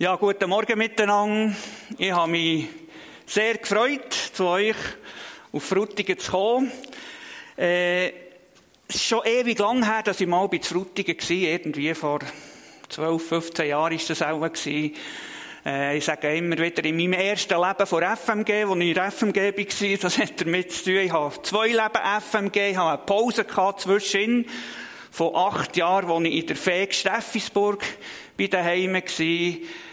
Ja, guten Morgen miteinander. Ich habe mich sehr gefreut, zu euch auf Frutigen zu kommen. Äh, es ist schon ewig lang her, dass ich mal bei Frutigen war. Irgendwie vor 12, 15 Jahren war das auch. Äh, ich sage immer wieder, in meinem ersten Leben vor FMG, wo ich in der FMG war, das hat damit zu tun, ich habe zwei Leben FMG, ich habe eine Pause gehabt zwischen von acht Jahren, als ich in der Fähig Steffisburg bei daheim war.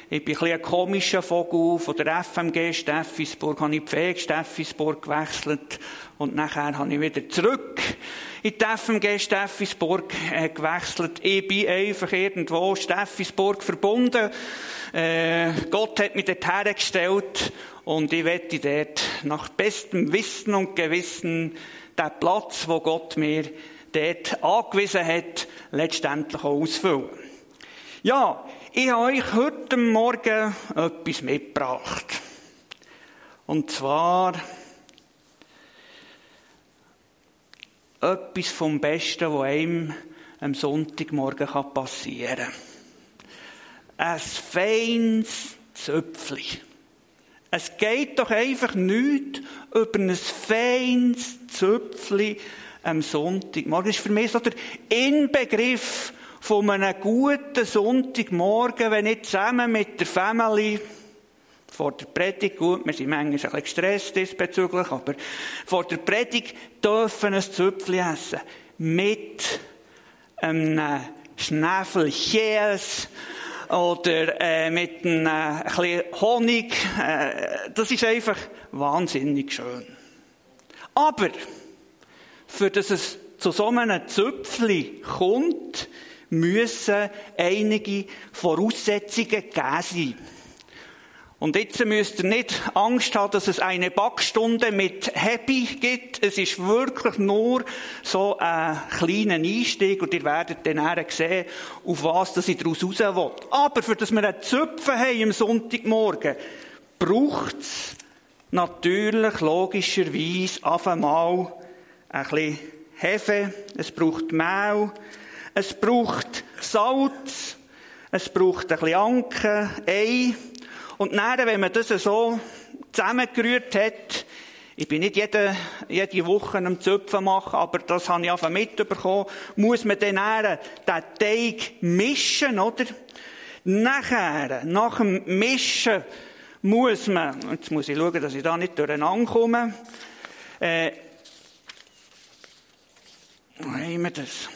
Ich bin ein, ein komischer Vogel. Von der FMG Steffisburg habe ich die Fähig Steffisburg gewechselt. Und nachher habe ich wieder zurück in die FMG Steffisburg äh, gewechselt. Ich bin einfach irgendwo Steffisburg verbunden. Äh, Gott hat mich dort hergestellt. Und ich werde dort nach bestem Wissen und Gewissen den Platz, wo Gott mir dort angewiesen hat, letztendlich auch ausfüllen. Ja, ich habe euch heute Morgen etwas mitgebracht. Und zwar etwas vom Besten, was einem am Sonntagmorgen passieren kann. Ein feines Zöpfchen. Es geht doch einfach nicht über ein feines Zöpfchen am Sonntagmorgen. Das ist für mich so der Inbegriff von einem guten Sonntagmorgen, wenn ich zusammen mit der Family vor der Predigt, gut, wir sind manchmal ein bisschen gestresst diesbezüglich, aber vor der Predigt dürfen ein Zöpfchen essen. Mit einem Schnäfel Käse oder äh, mit einem äh, bisschen Honig. Äh, das ist einfach wahnsinnig schön. Aber, für dass es zu so einem Zöpfchen kommt, müssen einige Voraussetzungen gegeben sein. Und jetzt müsst ihr nicht Angst haben, dass es eine Backstunde mit Happy gibt. Es ist wirklich nur so ein kleiner Einstieg und ihr werdet dann sehen, auf was das ich daraus raus will. Aber für das wir einen Zöpfen haben am Sonntagmorgen, braucht es natürlich logischerweise auf einmal ein bisschen Hefe, es braucht Mehl, es braucht Salz, es braucht ein bisschen Anken, Ei. Und dann, wenn man das so zusammengerührt hat, ich bin nicht jede, jede Woche am Zöpfen machen, aber das habe ich einfach mitbekommen, muss man dann den Teig mischen, oder? Nachher, nach dem Mischen, muss man, jetzt muss ich schauen, dass ich da nicht durcheinander komme, äh, wo haben wir das?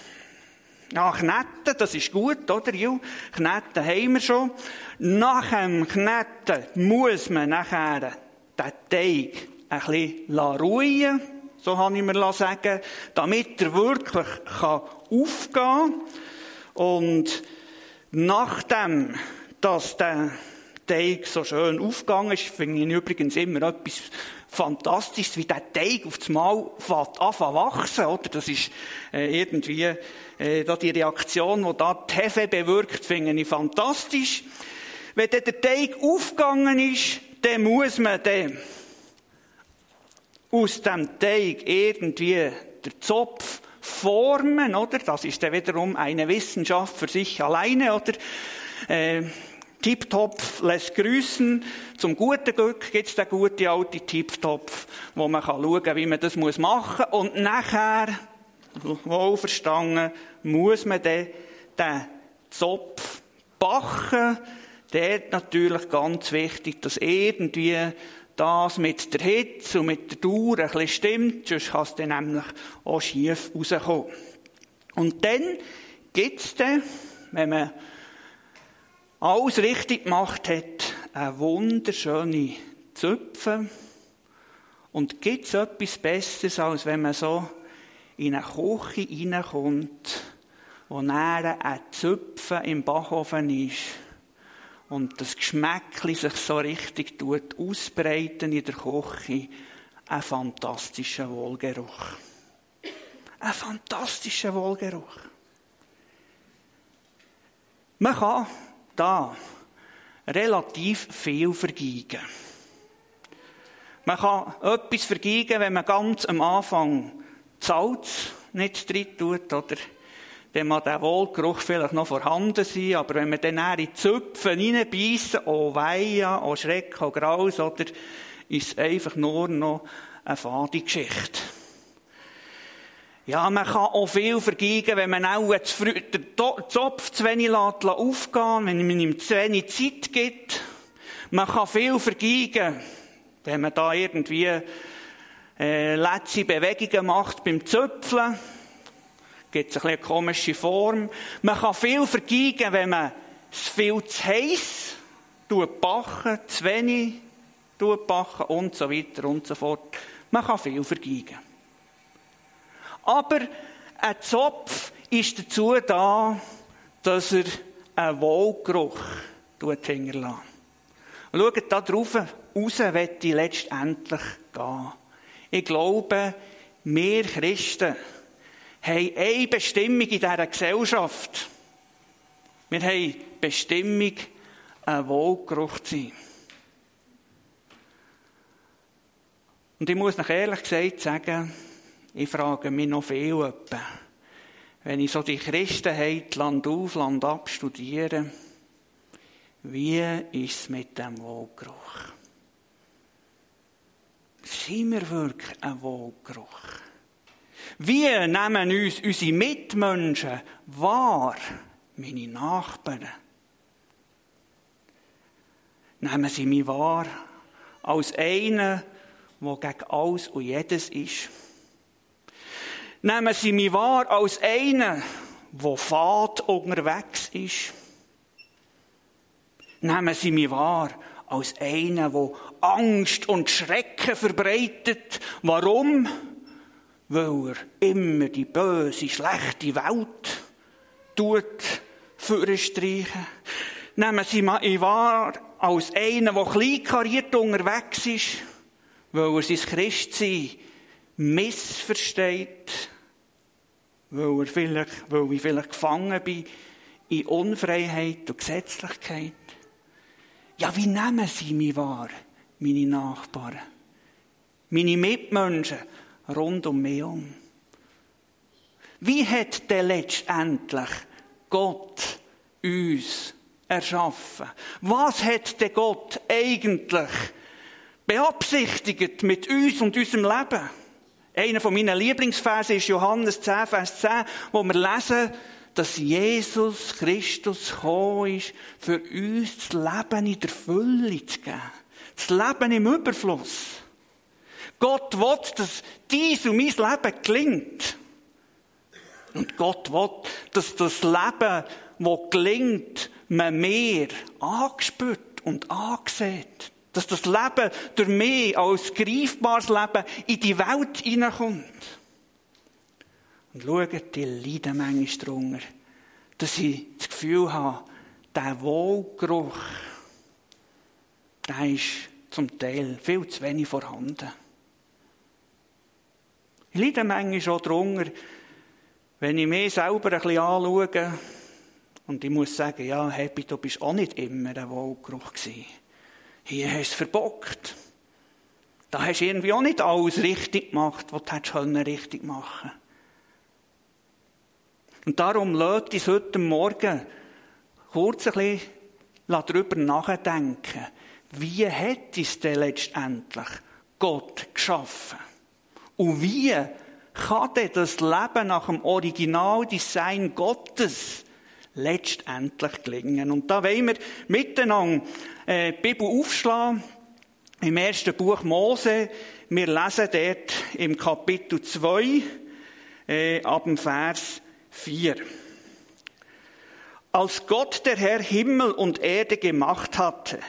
Ja, Kneten, das ist gut, oder? Ja, Kneten haben wir schon. Nach dem Kneten muss man nachher den Teig ein bisschen ruhen so habe ich mir sagen, damit er wirklich aufgehen kann. Und nachdem, dass der Teig so schön aufgegangen ist, finde ich übrigens immer etwas Fantastisches, wie der Teig auf das Mal anfängt wachsen, oder? Das ist äh, irgendwie äh, da die Reaktion, die da die Hefe bewirkt, finde ich fantastisch. Wenn dann der Teig aufgegangen ist, dann muss man dann aus dem Teig irgendwie der Zopf formen, oder? Das ist dann wiederum eine Wissenschaft für sich alleine, oder? Äh, Tiptopf lässt grüßen. Zum guten Glück gibt's den guten alten Tiptopf, wo man schauen kann, wie man das machen muss. Und nachher wohlverstanden, muss man dann den Zopf backen. Dort natürlich ganz wichtig, dass irgendwie das mit der Hitze und mit der Dauer ein bisschen stimmt, sonst kann es dann nämlich auch schief rauskommen. Und dann gibt's dann, wenn man alles richtig gemacht hat, eine wunderschöne Zöpfe. Und gibt's etwas Besseres, als wenn man so in eine Küche reinkommt, wo näher ein Zöpfen im Backofen ist und das Geschmäckli sich so richtig tut ausbreiten in der Küche, ein fantastischer Wohlgeruch. Ein fantastischer Wohlgeruch. Man kann da relativ viel vergeigen. Man kann etwas vergeigen, wenn man ganz am Anfang Salz nicht drin tut, oder dann mag der Wohlgeruch vielleicht noch vorhanden sein, aber wenn wir dann in die Zöpfe reinbeissen, oh Weia, oh Schreck, oh Graus, oder, ist es einfach nur noch eine fade Geschichte. Ja, man kann auch viel vergeigen, wenn man auch zu früh, den Zopf zu wenig aufgehen wenn man ihm zu wenig Zeit gibt. Man kann viel vergeigen, wenn man da irgendwie äh, letzte Bewegungen macht beim Zöpfeln. Gibt es eine komische Form. Man kann viel vergeigen, wenn man es viel zu heiß backen, zu wenig backen und so weiter und so fort. Man kann viel vergeigen. Aber ein Zopf ist dazu da, dass er einen Wohlgeruch hinterlässt. Und schaut da drauf raus, wird ich letztendlich gehen. Ich glaube, wir Christen haben eine Bestimmung in dieser Gesellschaft. Wir haben die Bestimmung, ein Wohlgeruch zu sein. Und ich muss noch ehrlich gesagt sagen, ich frage mich noch viel etwa, wenn ich so die Christenheit Land auf, Land ab studiere, wie ist es mit dem Wohlgeruch? Sind wir wirklich ein Wohlgeruch? Wie nehmen uns unsere Mitmenschen wahr, meine Nachbarn? Nehmen sie mich wahr als einen, der gegen alles und jedes ist? Nehmen sie mich wahr als einen, der fad unterwegs ist? Nehmen sie mich wahr als einen, der Angst und Schrecken verbreitet. Warum? Weil er immer die böse, schlechte Welt tut streichen. Nehmen Sie mich wahr als einen, der kleinkariert unterwegs ist, weil er sein Christsein missversteht, weil, er vielleicht, weil ich vielleicht gefangen bin in Unfreiheit und Gesetzlichkeit. Ja, wie nehmen sie mich wahr, meine Nachbarn? Meine Mitmenschen rund um mich um? Wie hat denn letztendlich Gott uns erschaffen? Was hat denn Gott eigentlich beabsichtigt mit uns und unserem Leben? Einer von meinen Lieblingsversen ist Johannes 10, Vers 10, wo wir lesen, dass Jesus Christus gekommen ist, für uns das Leben in der Fülle zu geben. Das Leben im Überfluss. Gott will, dass dies und mein Leben gelingt. Und Gott will, dass das Leben, das gelingt, man mehr angespürt und angesehen. Dass das Leben durch mich als greifbares Leben in die Welt hineinkommt. Und schaut, die leiden manchmal darunter, dass ich das Gefühl habe, der Wohlgeruch, der ist zum Teil viel zu wenig vorhanden. Ich leide manchmal auch darunter, wenn ich mich selber ein bisschen anschaue, und ich muss sagen, ja, Happy, du bist auch nicht immer ein Wohlgeruch gewesen. Hier hast du verbockt. Da hast du irgendwie auch nicht alles richtig gemacht, was du hättest richtig machen können. Und darum lädt uns heute Morgen kurz ein bisschen darüber nachdenken. Wie hat es denn letztendlich Gott geschaffen? Und wie kann denn das Leben nach dem Originaldesign Gottes letztendlich gelingen? Und da wollen wir miteinander äh, die Bibel aufschlagen. Im ersten Buch Mose. Wir lesen dort im Kapitel 2, äh, ab dem Vers 4. Als Gott der Herr Himmel und Erde gemacht hatte,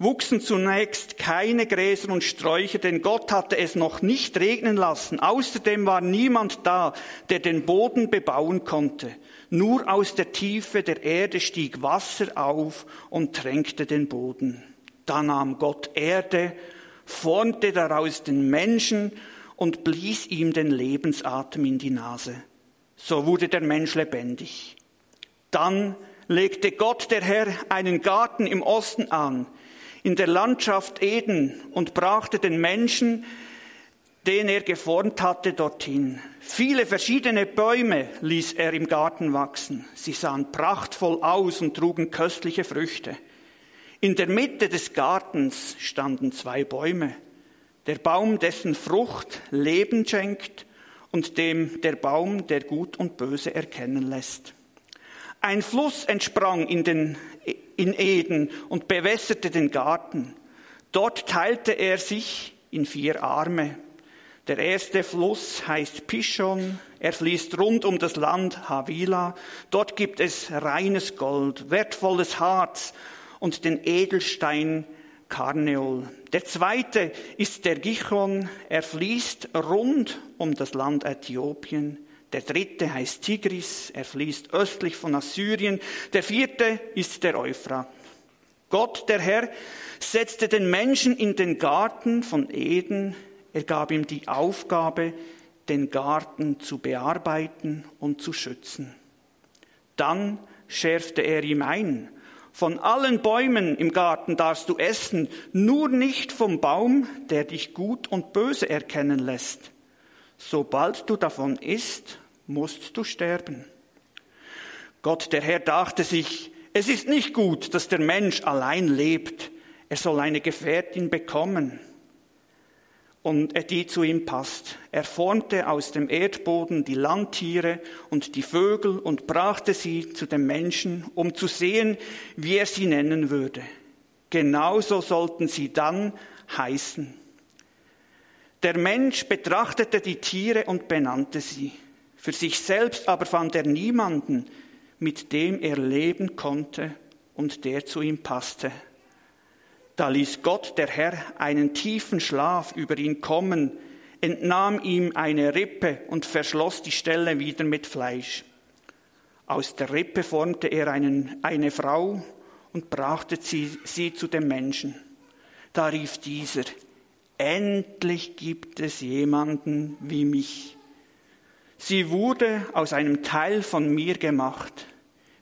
wuchsen zunächst keine Gräser und Sträucher, denn Gott hatte es noch nicht regnen lassen. Außerdem war niemand da, der den Boden bebauen konnte. Nur aus der Tiefe der Erde stieg Wasser auf und tränkte den Boden. Da nahm Gott Erde, formte daraus den Menschen und blies ihm den Lebensatem in die Nase. So wurde der Mensch lebendig. Dann legte Gott der Herr einen Garten im Osten an, in der Landschaft Eden, und brachte den Menschen den er geformt hatte dorthin. Viele verschiedene Bäume ließ er im Garten wachsen. Sie sahen prachtvoll aus und trugen köstliche Früchte. In der Mitte des Gartens standen zwei Bäume. Der Baum, dessen Frucht Leben schenkt und dem der Baum, der Gut und Böse erkennen lässt. Ein Fluss entsprang in, den, in Eden und bewässerte den Garten. Dort teilte er sich in vier Arme. Der erste Fluss heißt Pishon. Er fließt rund um das Land Havila. Dort gibt es reines Gold, wertvolles Harz und den Edelstein Karneol. Der zweite ist der Gichon. Er fließt rund um das Land Äthiopien. Der dritte heißt Tigris. Er fließt östlich von Assyrien. Der vierte ist der Euphrat. Gott, der Herr, setzte den Menschen in den Garten von Eden er gab ihm die Aufgabe, den Garten zu bearbeiten und zu schützen. Dann schärfte er ihm ein, von allen Bäumen im Garten darfst du essen, nur nicht vom Baum, der dich gut und böse erkennen lässt. Sobald du davon isst, musst du sterben. Gott der Herr dachte sich, es ist nicht gut, dass der Mensch allein lebt, er soll eine Gefährtin bekommen und die zu ihm passt. Er formte aus dem Erdboden die Landtiere und die Vögel und brachte sie zu dem Menschen, um zu sehen, wie er sie nennen würde. Genauso sollten sie dann heißen. Der Mensch betrachtete die Tiere und benannte sie. Für sich selbst aber fand er niemanden, mit dem er leben konnte und der zu ihm passte. Da ließ Gott, der Herr, einen tiefen Schlaf über ihn kommen, entnahm ihm eine Rippe und verschloss die Stelle wieder mit Fleisch. Aus der Rippe formte er einen, eine Frau und brachte sie, sie zu dem Menschen. Da rief dieser, endlich gibt es jemanden wie mich. Sie wurde aus einem Teil von mir gemacht.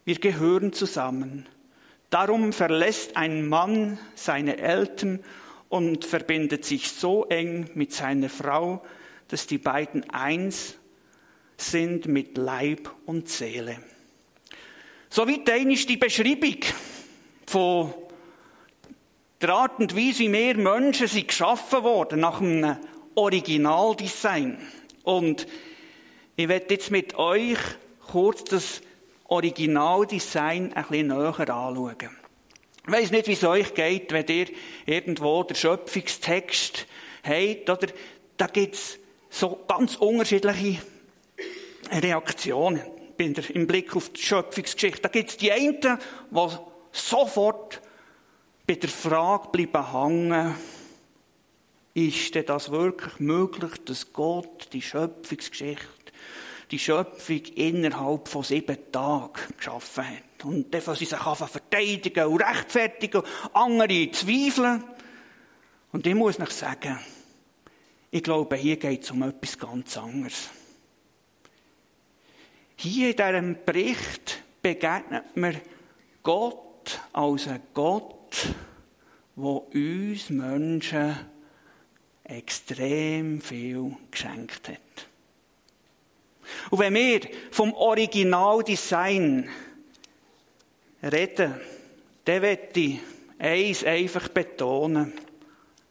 Wir gehören zusammen. Darum verlässt ein Mann seine Eltern und verbindet sich so eng mit seiner Frau, dass die beiden eins sind mit Leib und Seele. Soweit ist die Beschreibung von der Art und Weise, wie wir Menschen sind geschaffen worden, nach einem Originaldesign. Und ich werde jetzt mit euch kurz das Originaldesign ein bisschen näher anschauen. Ich weiss nicht, wie es euch geht, wenn ihr irgendwo den Schöpfungstext habt, oder? Da gibt's so ganz unterschiedliche Reaktionen im Blick auf die Schöpfungsgeschichte. Da gibt's die einen, die sofort bei der Frage bleiben hängen, ist denn das wirklich möglich, dass Gott die Schöpfungsgeschichte die Schöpfung innerhalb von sieben Tagen geschaffen hat. Und dann sie sich verteidigen und rechtfertigen, andere zweifeln. Und ich muss noch sagen, ich glaube, hier geht es um etwas ganz anderes. Hier in diesem Bericht begegnet mir Gott als ein Gott, der uns Menschen extrem viel geschenkt hat. Und wenn wir vom Originaldesign reden, dann möchte ich eins einfach betonen.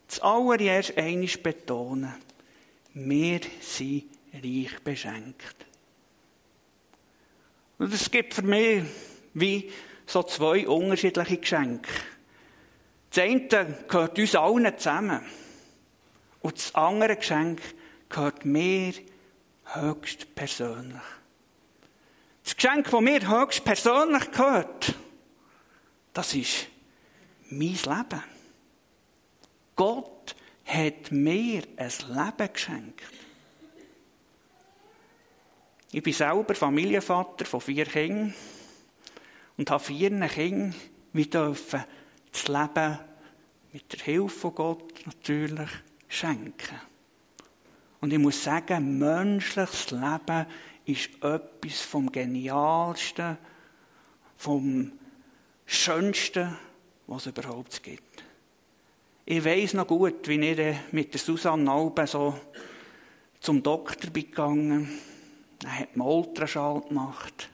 Das allererst eines betonen. Wir sind reich beschenkt. Und es gibt für mich wie so zwei unterschiedliche Geschenke. Das eine gehört uns allen zusammen. Und das andere Geschenk gehört mir höchst persönlich. Das Geschenk, das mir höchst persönlich gehört, das ist mein Leben. Gott hat mir ein Leben geschenkt. Ich bin selber Familienvater von vier Kindern und habe vier Kinder. Wir dürfen das Leben mit der Hilfe von Gott natürlich schenken. Und ich muss sagen, menschliches Leben ist etwas vom Genialsten, vom Schönsten, was es überhaupt gibt. Ich weiß noch gut, wie ich mit der Susanne Alben so zum Doktor gegangen, er hat einen Ultraschall gemacht.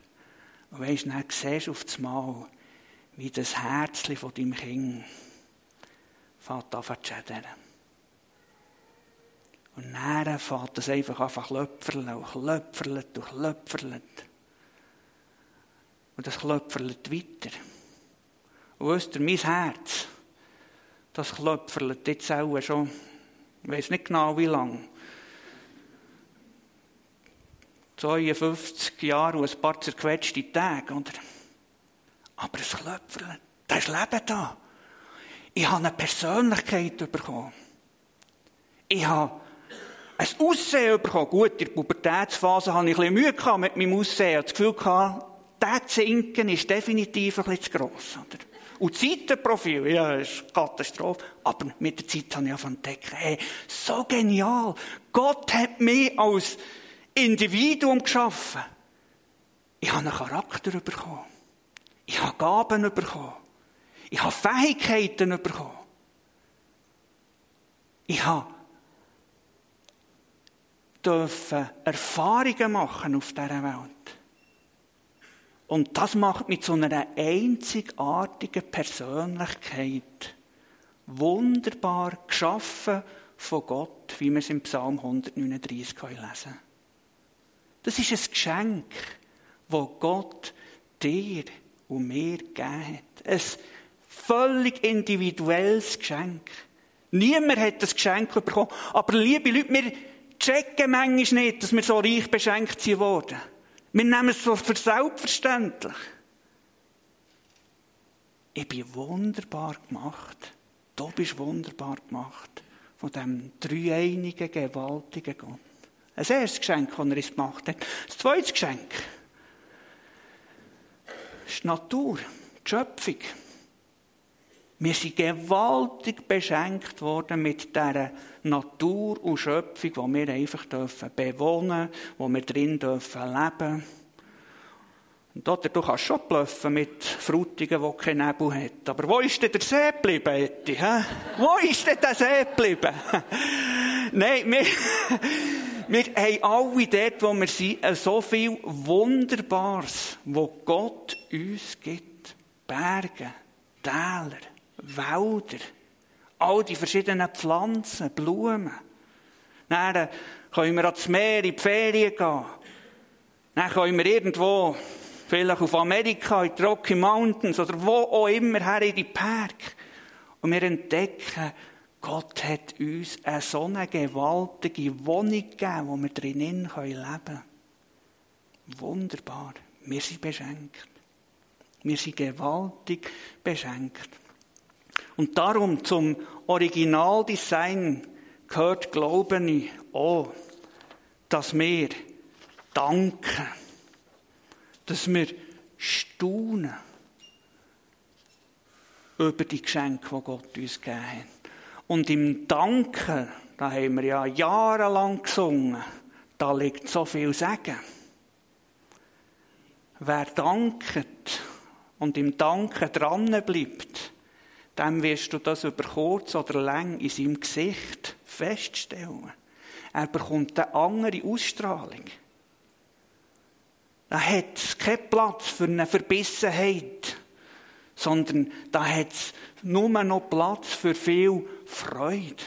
Und weisst, dann siehst du auf das Mal, wie das Herzchen von deinem Kind fängt an zu schädern. Und dann fängt es einfach an zu klöpferlen und klöpferlet und klöpferlet. Und das klöpferlet weiter. Und wisst ihr, mein Herz, das klöpferlet jetzt auch schon, ich weiß nicht genau wie lange, 52 Jahre und ein paar zerquetschte Tage, oder? Aber es Klöpferle, da ist Leben da. Ich habe eine Persönlichkeit bekommen. Ich habe ein Aussehen bekommen. Gut, in der Pubertätsphase hatte ich ein bisschen Mühe mit meinem Aussehen. Ich das Gefühl, gehabt, der Zinken ist definitiv ein bisschen zu gross. Oder? Und das Zeitenprofil, ja, ist Katastrophe. Aber mit der Zeit habe ich zu entdecken, hey, so genial. Gott hat mich als Individuum geschaffen. Ich habe einen Charakter bekommen. Ich habe Gaben bekommen. Ich habe Fähigkeiten bekommen. Ich habe dürfen Erfahrungen machen auf dieser Welt. Und das macht mich zu einer einzigartigen Persönlichkeit. Wunderbar geschaffen von Gott, wie wir es im Psalm 139 lesen können. Das ist ein Geschenk, das Gott dir und mir gegeben hat. Ein völlig individuelles Geschenk. Niemand hat das Geschenk bekommen. Aber liebe Leute, wir checken manchmal nicht, dass wir so reich beschenkt sind worden. Wir nehmen es so für selbstverständlich. Ich bin wunderbar gemacht. Du bist wunderbar gemacht. Von dem dreieinigen, gewaltigen Gott. Ein erstes Geschenk, das er uns gemacht hat. Das zweite Geschenk ist die Natur, die Schöpfung. Wir sind gewaltig beschenkt worden mit dieser Natur und Schöpfung, die wir einfach dürfen bewohnen wo wir drin dürfen leben und dort, du kannst schon bluffen mit Frutigen, die keinen Nebel hat. Aber wo ist denn der See geblieben, Eti? Wo ist denn der See geblieben? Nein, wir, wir haben alle dort, wo wir sind, so viel Wunderbares, wo Gott uns gibt. Berge, Täler, Wälder, all die verschiedenen Pflanzen, Blumen. Dann können wir ans Meer in die Ferien gehen. Dann können wir irgendwo, vielleicht auf Amerika, in die Rocky Mountains oder wo auch immer her in die Berge. Und wir entdecken, Gott hat uns eine so eine gewaltige Wohnung gegeben, wo wir drinnen leben können. Wunderbar. Wir sind beschenkt. Wir sind gewaltig beschenkt. Und darum zum Originaldesign gehört, glaube auch, dass wir danken, dass wir staunen über die Geschenke, die Gott uns gegeben hat. Und im Danken, da haben wir ja jahrelang gesungen, da liegt so viel Segen. Wer dankt und im Danken dran bleibt, dem wirst du das über kurz oder lang in seinem Gesicht feststellen. Er bekommt eine andere Ausstrahlung. Da hat es keinen Platz für eine Verbissenheit, sondern da hat es nur noch Platz für viel Freude.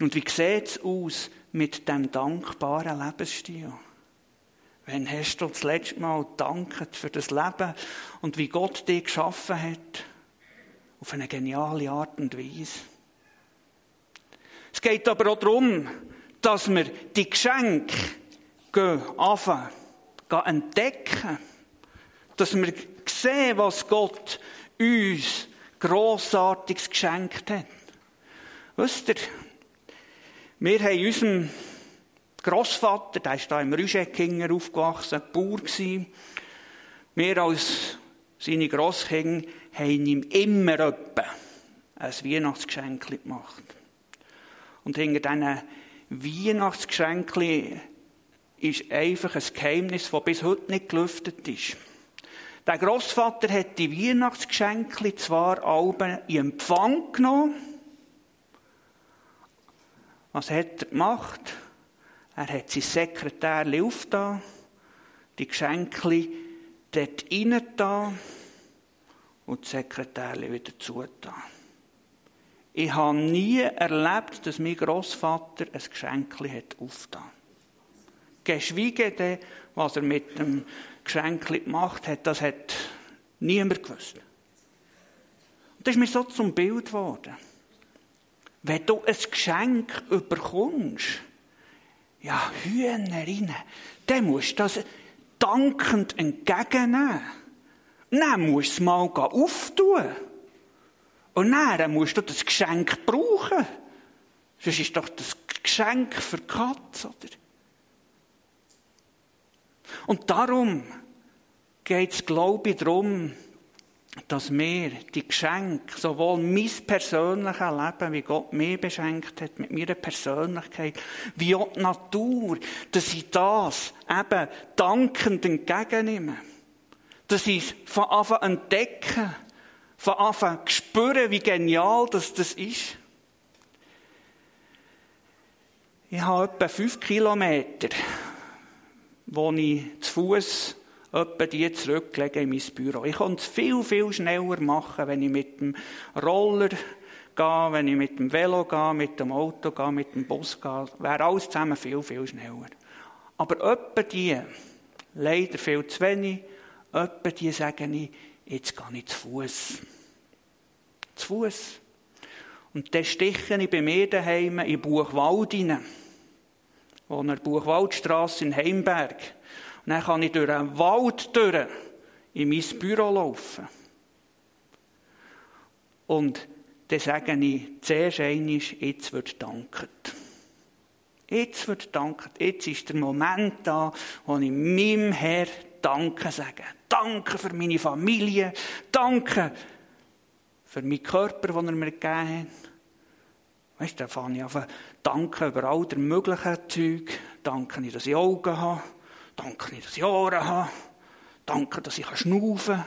Und wie sieht es aus mit dem dankbaren Lebensstil? Wann hast du das letzte Mal danket für das Leben und wie Gott dich geschaffen hat? Auf eine geniale Art und Weise. Es geht aber auch darum, dass wir die Geschenke anfangen, entdecken. Dass wir sehen, was Gott uns Grossartiges geschenkt hat. Wisst ihr, wir haben unserem Grossvater, der ist da im Rüscheckinger aufgewachsen, Bauer gewesen. Wir als seine Grosskinder haben ihm immer etwa ein Weihnachtsgeschenk gemacht. Und hinter diesen Weihnachtsgeschenken ist einfach ein Geheimnis, das bis heute nicht gelüftet ist. Der Großvater hat die Weihnachtsgeschenke zwar alle in Empfang genommen, Was hat er gemacht? Er hat sein Sekretär aufgetan, die Geschenke dort reingetan und das Sekretär wieder zugetan. Ich habe nie erlebt, dass mein Großvater ein Geschenk hat aufgetan. Geschweige denn, was er mit dem Geschenk gemacht hat, das hat niemand gewusst. Und das ist mir so zum Bild geworden. Wenn du ein Geschenk überkommst, ja, Hühnerinnen, dann musst du das dankend entgegennehmen. Dann musst du es mal auftun. Und dann musst du das Geschenk brauchen. Sonst ist doch das Geschenk für die Katze, oder? Und darum geht es, glaube ich, darum, dass wir die Geschenke, sowohl mein persönliches Leben, wie Gott mir beschenkt hat, mit meiner Persönlichkeit, wie auch die Natur, dass ich das eben dankend entgegennehme. Dass ich es von Anfang an entdecke, von Anfang an spüre, wie genial das, das ist. Ich habe etwa fünf Kilometer, wo ich zu Fuß etwa die zurücklegen in mein Büro. Ich kann es viel, viel schneller machen, wenn ich mit dem Roller gehe, wenn ich mit dem Velo gehe, mit dem Auto gehe, mit dem Bus gehe. Wäre alles zusammen viel, viel schneller. Aber etwa die, leider viel zu wenig, etwa die sagen ich, jetzt gehe ich zu Fuß. Zu Fuß. Und dann stiche ich bei mir daheim in Buchwald rein. Wo in der Buchwaldstrasse in Heimberg. Dann kann ich durch einen Wald durch in mein Büro laufen. Und dann sage ich zuerst einmal, jetzt wird danket. Jetzt wird danket. Jetzt ist der Moment da, wo ich meinem Herr Danke sage. Danke für meine Familie. Danke für meinen Körper, den er mir gegeben hat. Weißt du, da fange ich an, danke über all der möglichen Zeug. Danke, dass ich Augen habe. Danke, dass ich Ohren habe. Danke, dass ich schnaufen kann.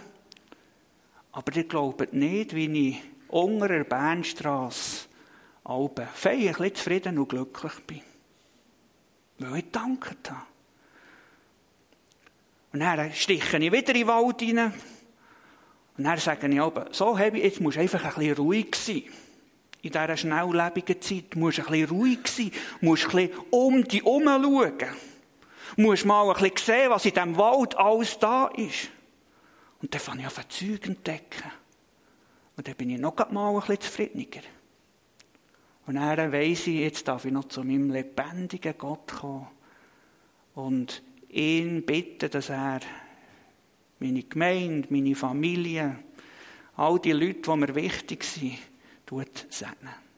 Aber ihr glaubt nicht, wie ich unter der Bernstrasse Alben bisschen zufrieden und glücklich bin. Weil ich danket habe. Und dann stiche ich wieder in den Wald rein. Und dann sage ich aber, so ich, jetzt musst du einfach ein bisschen ruhig sein. In dieser schnelllebigen Zeit musst du ein bisschen ruhig sein, musst ein bisschen um dich herum schauen musst mal ein bisschen sehen, was in diesem Wald alles da ist. Und dann fange ich an, Zeug entdecken. Und dann bin ich noch mal ein bisschen zufriedener. Und dann weiss ich, jetzt darf ich noch zu meinem lebendigen Gott kommen und ihn bitten, dass er meine Gemeinde, meine Familie, all die Leute, die mir wichtig sind, segnen.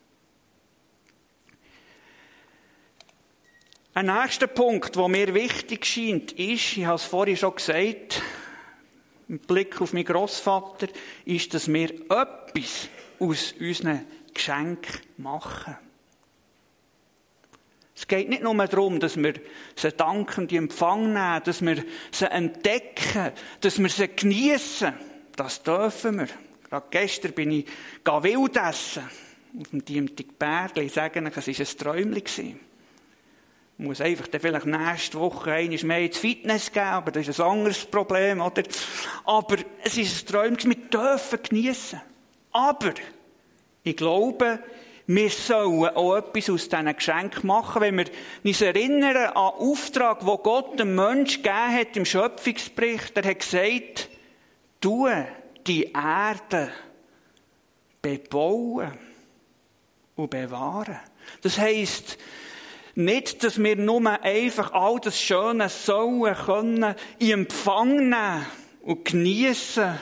Ein nächster Punkt, der mir wichtig scheint, ist, ich habe es vorhin schon gesagt, mit Blick auf meinen Großvater, ist, dass wir etwas aus unseren Geschenken machen. Es geht nicht nur darum, dass wir sie dankend in Empfang nehmen, dass wir sie entdecken, dass wir sie genießen. Das dürfen wir. Gerade gestern bin ich wild essen auf dem Diemtig Bergli. Ich sage euch, es war ein Träumchen. Muss einfach dann vielleicht nächste Woche einmal mehr ins Fitness gehen, aber das ist ein anderes Problem, oder? Aber es ist ein Träum, wir dürfen geniessen. Aber, ich glaube, wir sollen auch etwas aus diesen Geschenken machen, wenn wir uns erinnern an den Auftrag, wo Gott dem Mensch gegeben hat im Schöpfungsbericht. Er hat gesagt, du die Erde bebauen und bewahren. Das heisst, nicht, dass wir nur einfach all das Schöne sollen können in Empfang nehmen und geniessen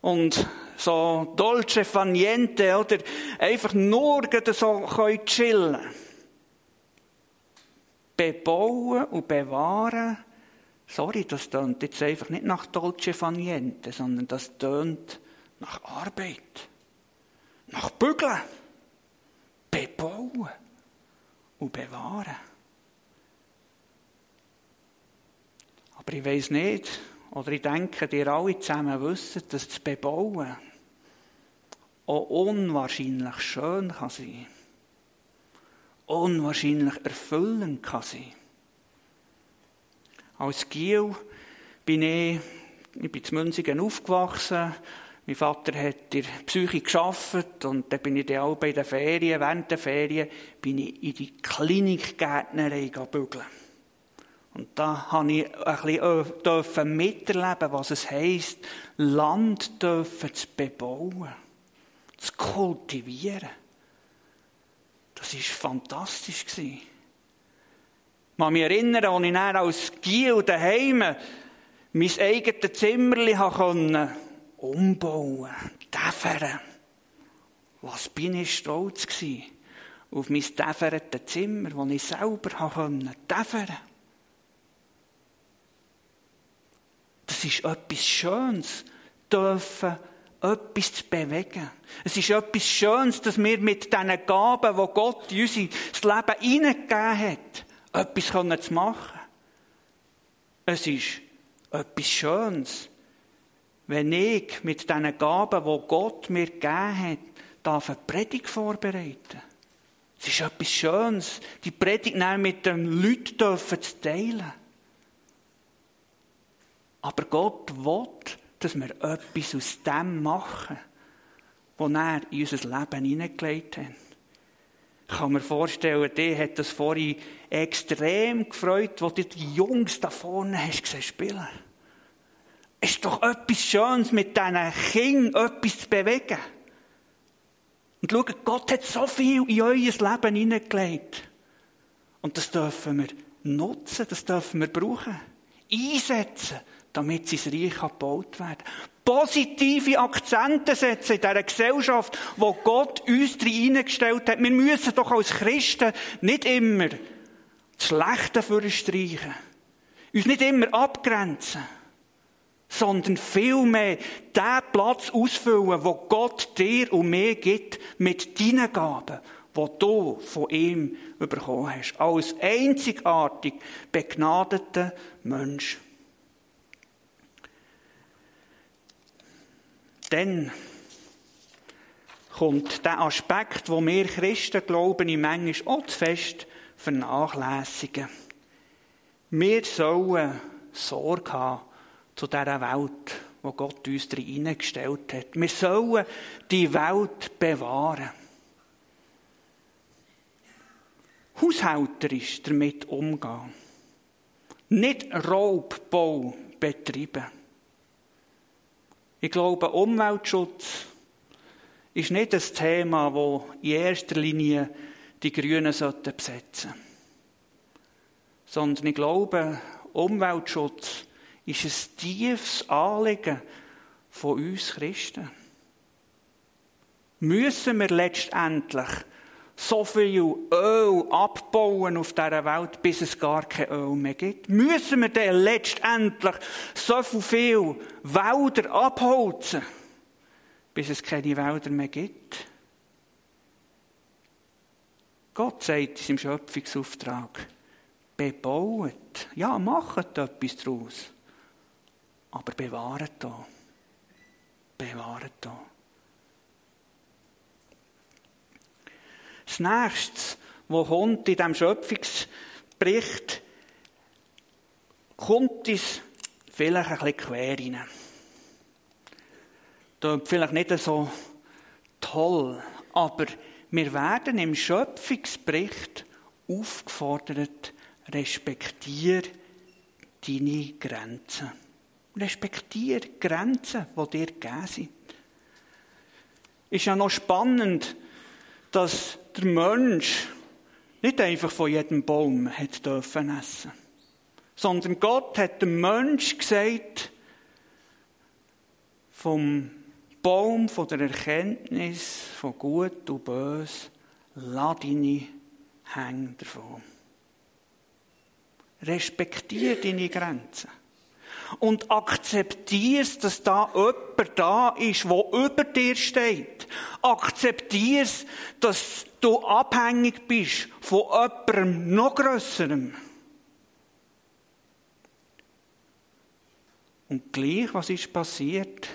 und so dolce faniente oder? Einfach nur so können chillen. Bebauen und bewahren, sorry, das tönt jetzt einfach nicht nach dolce faniente, sondern das tönt nach Arbeit, nach Bügeln, bebauen und bewahren. Aber ich weiß nicht, oder ich denke, ihr alle zusammen wissen, dass das Bebauen auch unwahrscheinlich schön kann sein unwahrscheinlich erfüllend kann sein. Als Giel bin ich, ich bin in Münzigen aufgewachsen. Mein Vater hat der Psyche geschafft und dann bin ich dann auch bei den Ferien, während der Ferien, bin ich in die Klinikgärtnerei bügeln. Und da habe ich ein bisschen miterleben, was es heisst, Land dürfen zu bebauen, zu kultivieren. Das war fantastisch. Ich kann mich erinnern, als ich dann als Giel daheim mein eigenes Zimmerli konnte umbauen, däfern. Was bin ich stolz gewesen auf mein däferndes Zimmer, das ich selber däfern konnte. Das ist etwas Schönes, dürfen etwas zu bewegen. Es ist etwas Schönes, dass wir mit diesen Gaben, die Gott in unser Leben hineingegeben hat, etwas zu machen Es ist etwas Schönes, wenn ich mit diesen Gaben, die Gott mir gegeben hat, darf eine Predigt vorbereiten. Es ist etwas Schönes, die Predigt mit den Leuten zu teilen. Aber Gott will, dass wir etwas aus dem machen, was er in unser Leben hineingelegt hat. Ich kann mir vorstellen, der hat das vorhin extrem gefreut, wo du die Jungs da vorne hast gesehen spielen. Es ist doch etwas Schönes, mit diesen Kindern etwas zu bewegen. Und schau, Gott hat so viel in euer Leben hineingelegt. Und das dürfen wir nutzen, das dürfen wir brauchen, einsetzen damit sein Reich gebaut werden Positive Akzente setzen in dieser Gesellschaft, wo Gott uns hineingestellt hat. Wir müssen doch als Christen nicht immer das Schlechte für streichen. Uns nicht immer abgrenzen. Sondern vielmehr den Platz ausfüllen, wo Gott dir und mir gibt, mit deinen Gaben, die du von ihm bekommen hast. Als einzigartig begnadeter Mensch. Dann kommt der Aspekt, wo wir Christen glauben, in manchmal auch zu fest vernachlässigen. Wir sollen Sorge haben zu dieser Welt, wo Gott uns hineingestellt hat. Wir sollen die Welt bewahren. Haushälterisch damit umgehen. Nicht Raubbau betreiben. Ich glaube, Umweltschutz ist nicht das Thema, das in erster Linie die Grünen besetzen sollten. Sondern ich glaube, Umweltschutz ist ein tiefes Anliegen von uns Christen. Müssen wir letztendlich so viel Öl abbauen auf dieser Welt, bis es gar kein Öl mehr gibt? Müssen wir dann letztendlich so viel Wälder abholzen, bis es keine Wälder mehr gibt? Gott sagt in seinem Schöpfungsauftrag, bebaut, ja, macht etwas daraus, aber bewahrt da. Bewahrt da. Das nächste, was kommt in diesem Schöpfungsbericht, kommt uns vielleicht ein bisschen quer rein. Das vielleicht nicht so toll, aber wir werden im Schöpfungsbericht aufgefordert, respektiere deine Grenzen. Respektiere die Grenzen, die dir gegeben sind. Ist ja noch spannend, dass der Mensch nicht einfach von jedem Baum hat dürfen essen, sondern Gott hat dem Mensch gesagt, vom Baum von der Erkenntnis von Gut und Bös, lass deine Hänge davon. Respektiere deine Grenzen und akzeptierst, dass da jemand da ist, wo über dir steht. Akzeptierst, dass du abhängig bist von jemandem noch grösserem. Und gleich, was ist passiert?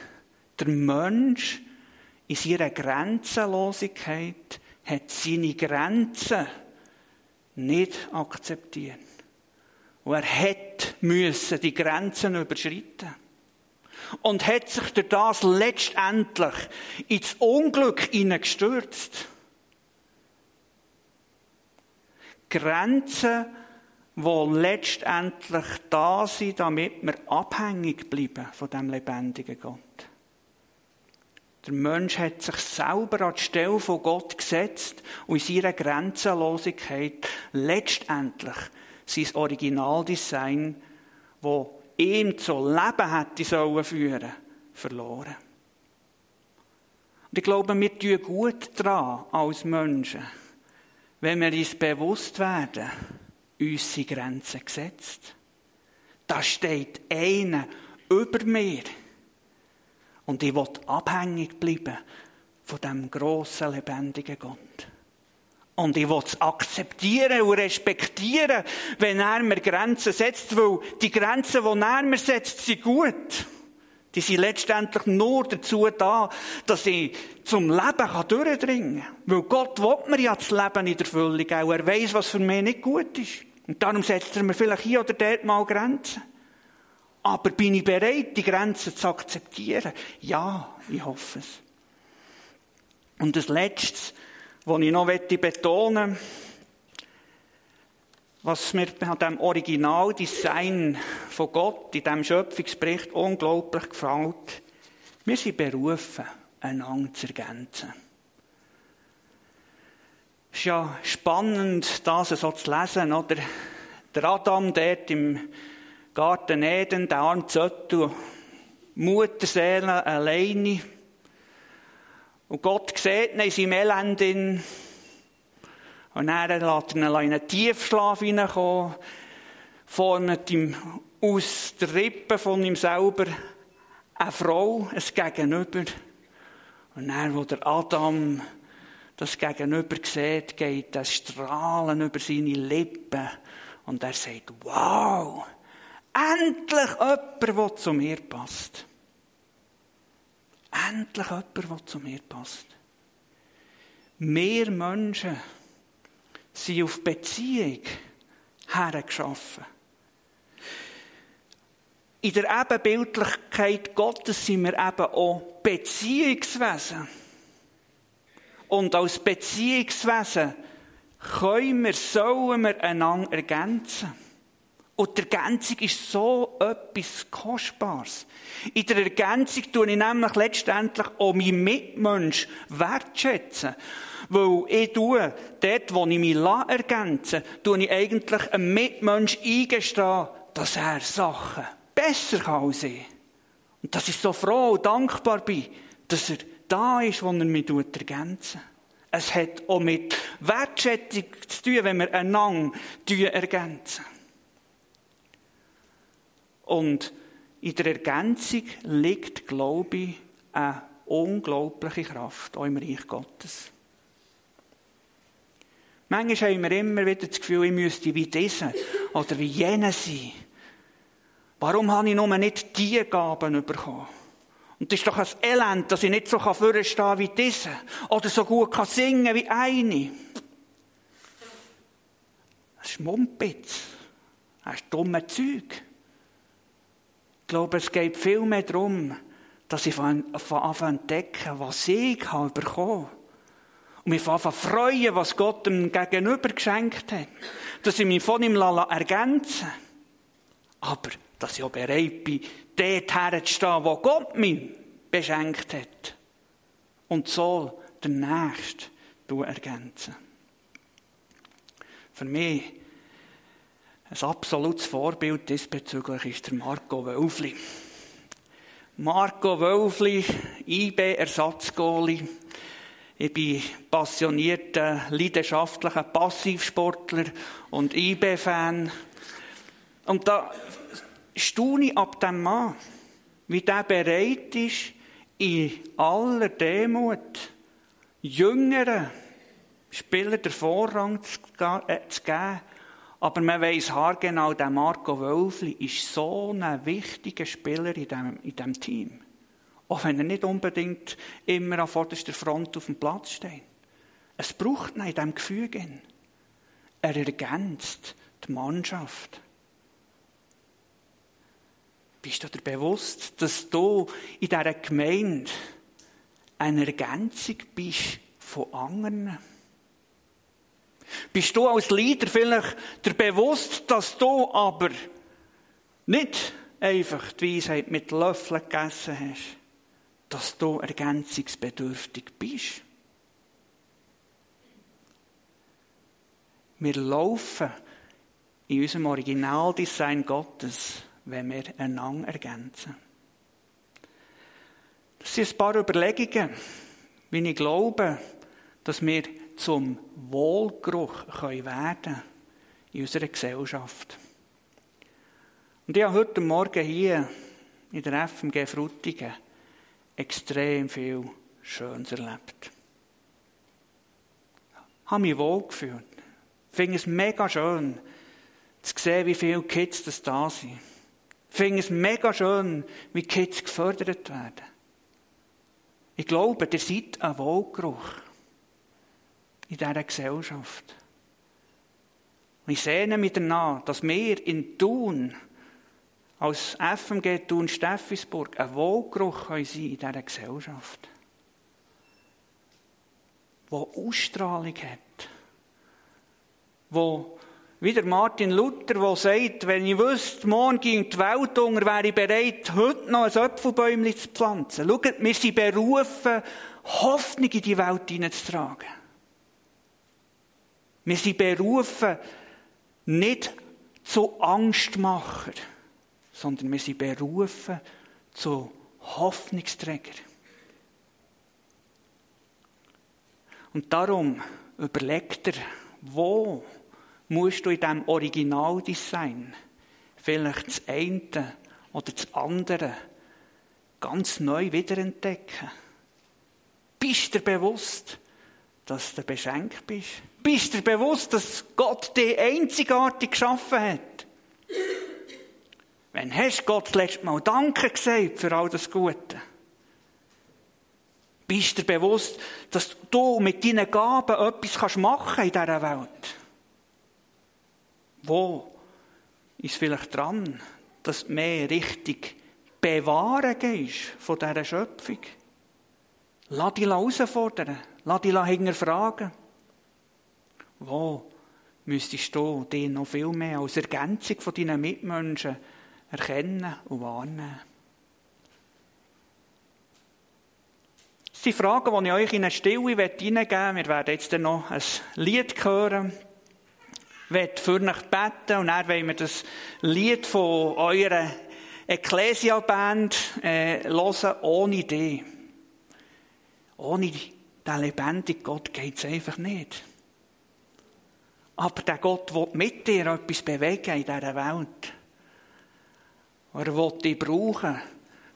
Der Mensch in seiner Grenzenlosigkeit hat seine Grenzen nicht akzeptieren. Und er hat müssen die Grenzen überschreiten. Und hat sich durch das letztendlich ins Unglück hineingestürzt. Grenzen, die letztendlich da sind, damit wir abhängig bleiben von dem lebendigen Gott. Der Mensch hat sich selber an die Stelle von Gott gesetzt und in seiner Grenzenlosigkeit letztendlich sein Originaldesign, wo ihm zu Leben hätte sollen führen, verloren. Und ich glaube, wir tun gut daran als Menschen, wenn wir uns bewusst werden, unsere Grenzen gesetzt. Da steht einer über mir. Und ich will abhängig bleiben von dem grossen, lebendigen Gott. Und ich will es akzeptieren und respektieren, wenn er mir Grenzen setzt, weil die Grenzen, die er mir setzt, sind gut. Die sind letztendlich nur dazu da, dass ich zum Leben durchdringen kann. Weil Gott will mir ja das Leben in der Füllung auch. Er weiß, was für mich nicht gut ist. Und darum setzt er mir vielleicht hier oder dort mal Grenzen. Aber bin ich bereit, die Grenzen zu akzeptieren? Ja, ich hoffe es. Und das Letzte, was ich noch betonen möchte, was mir an dem Originaldesign von Gott in diesem Schöpfungsbericht unglaublich gefällt, wir sind berufen, einander zu ergänzen. Es ist ja spannend, das so zu lesen, oder? Der Adam dort im Garten Eden, der arme Zöttel, Mutterseele alleine. Und Gott sieht ihn in seinem Elend. Und dann lässt er ihn in einen Tiefschlaf hineinkommen, formt ihm aus der Rippe von ihm selber eine Frau, ein Gegenüber. Und dann, wo der Adam das Gegenüber sieht, geht das Strahlen über seine Lippen. Und er sagt, wow, Endlich jemand, der zu mir passt. Endlich jemand, der zu mir passt. Mehr Menschen sind auf Beziehung hergeschaffen. In der Ebenbildlichkeit Gottes sind wir eben auch Beziehungswesen. Und als Beziehungswesen können wir, sollen wir einander ergänzen. Und die Ergänzung ist so etwas Kostbares. In der Ergänzung tue ich nämlich letztendlich auch meinen Mitmensch wertschätzen. Weil ich tue, dort, wo ich mich ergänze, tue ich eigentlich einem Mitmensch eingestehen, dass er Sachen besser kann als ich. Und dass ich so froh und dankbar bin, dass er da ist, wo er mich ergänzen Es hat auch mit Wertschätzung zu tun, wenn wir einander ergänzen. Und in der Ergänzung liegt, glaube ich, eine unglaubliche Kraft, auch im Reich Gottes. Manchmal haben wir immer wieder das Gefühl, ich müsste wie diese oder wie jene sein. Warum habe ich nur nicht diese Gaben bekommen? Und das ist doch ein Elend, dass ich nicht so vorstehen kann wie diese. Oder so gut kann singen wie eine. Das ist Mumpitz. Das ist dumme Zeug glaube, es geht viel mehr darum, dass ich von Anfang an entdecke, was ich habe bekommen und mich von Anfang freuen, was Gott dem Gegenüber geschenkt hat. Dass ich mich von ihm ergänzen Aber, dass ich auch bereit bin, dort herzustehen, wo Gott mich beschenkt hat. Und so den Nächsten ergänzen. Für mich ein absolutes Vorbild diesbezüglich ist der Marco Wölfli. Marco Wölfli, IB-Ersatzgoalie. Ich bin passionierter, leidenschaftlicher Passivsportler und IB-Fan. Und da staune ich ab dem Mann, wie der bereit ist, in aller Demut jüngeren Spielern den Vorrang zu geben, aber man weiss haargenau, der Marco Wölfli ist so ein wichtiger Spieler in diesem, in diesem Team. Auch wenn er nicht unbedingt immer an vorderster Front auf dem Platz steht. Es braucht ihn in diesem Gefüge. Er ergänzt die Mannschaft. Bist du dir bewusst, dass du in dieser Gemeinde eine Ergänzung bist von anderen? Bist du als Leader vielleicht dir bewusst, dass du aber nicht einfach die Weisheit mit Löffeln gegessen hast, dass du ergänzungsbedürftig bist? Wir laufen in unserem Originaldesign Gottes wenn wir einander ergänzen. Das sind ein paar Überlegungen, wie ich glaube, dass wir zum Wohlgeruch werden können in unserer Gesellschaft. Und ich habe heute Morgen hier in der FMG Frutigen extrem viel Schönes erlebt. Ich habe mich wohl gefühlt. Ich finde es mega schön, zu sehen, wie viele Kids das da sind. Ich finde es mega schön, wie Kids gefördert werden. Ich glaube, ihr seid ein Wohlgeruch in dieser Gesellschaft. Und ich sehne mich danach, dass wir in Thun, als FMG Thun Steffisburg, ein Wohlgeruch sein können in dieser Gesellschaft. Wo Ausstrahlung hat. Wo wie der Martin Luther, der sagt, wenn ich wüsste, morgen ging die Welt unter, wäre ich bereit, heute noch ein Apfelbäumchen zu pflanzen. Schaut, wir sind berufen, Hoffnung in die Welt hineinzutragen. Wir sind berufen, nicht zu Angstmacher, sondern wir sind berufen zu Hoffnungsträger. Und darum überlegt er, wo musst du in diesem Originaldesign vielleicht das eine oder das andere ganz neu wiederentdecken. Bist du dir bewusst, dass du beschenkt bist? Bist du dir bewusst, dass Gott dich einzigartig geschaffen hat? Wenn hast du Gott das letzte Mal Danke gesagt für all das Gute? Bist du dir bewusst, dass du mit deinen Gaben etwas machen in dieser Welt? Wo ist vielleicht dran, dass du mehr richtig bewahren gehst von dieser Schöpfung? Lass dich herausfordern. Lass dich hinterfragen. Wo müsstest du dich noch viel mehr als Ergänzung von deinen Mitmenschen erkennen und wahrnehmen? Das sind Fragen, die ich euch in eine Stille hineingeben möchte. Wir werden jetzt noch ein Lied hören werde für euch beten und dann wollen wir das Lied von eurer Ecclesia-Band äh, hören, ohne dich. Ohne den lebendigen Gott geht es einfach nicht. Aber der Gott will mit dir etwas bewegen in dieser Welt. Er will dich brauchen,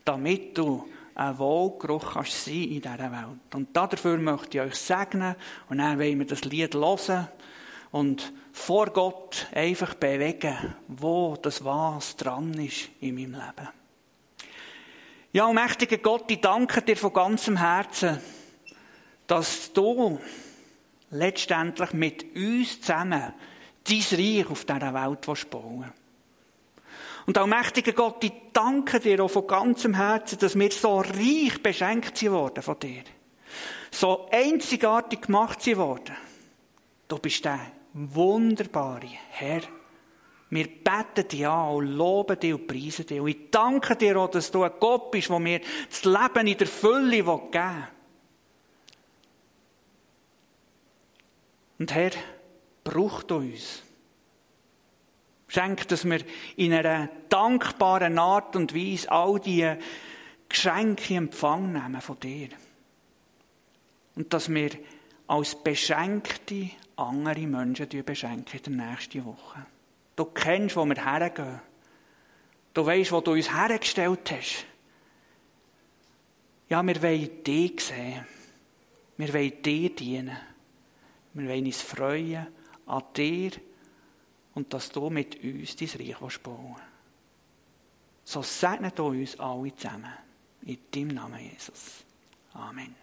damit du ein Wohlgeruch kannst sein in dieser Welt. Und dafür möchte ich euch segnen und dann wollen wir das Lied hören und vor Gott einfach bewegen, wo das was dran ist in meinem Leben. Ja, mächtiger Gott, ich danke dir von ganzem Herzen, dass du letztendlich mit uns zusammen dein Reich auf dieser Welt bauen Und auch mächtiger Gott, ich danke dir auch von ganzem Herzen, dass wir so reich beschenkt sind worden von dir. So einzigartig gemacht sind worden. Du bist der wunderbare Herr. Wir beten dich an und loben dich und preisen dich. Und ich danke dir auch, dass du ein Gott bist, der mir das Leben in der Fülle geben will. Und Herr, braucht uns. Schenkt, dass wir in einer dankbaren Art und Weise all die Geschenke in Empfang nehmen von dir. Und dass wir als Beschenkte andere Menschen beschenken in der nächsten Woche. Du kennst, wo wir hergehen. Du weißt, wo du uns hergestellt hast. Ja, wir wollen dich sehen. Wir wollen dir dienen. Wir wollen uns freuen an dir und dass du mit uns dein Reich bauen So segnet uns alle zusammen. In deinem Namen, Jesus. Amen.